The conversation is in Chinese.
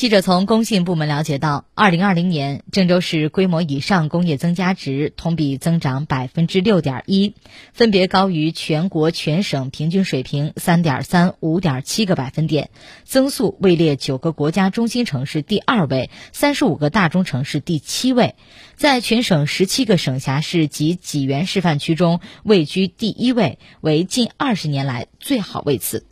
记者从工信部门了解到二零二零年郑州市规模以上工业增加值同比增长百分之六点一分别高于全国全省平均水平三点三五点七个百分点增速位列九个国家中心城市第二位三十五个大中城市第七位在全省十七个省辖市及济源示范区中位居第一位为近二十年来最好位次。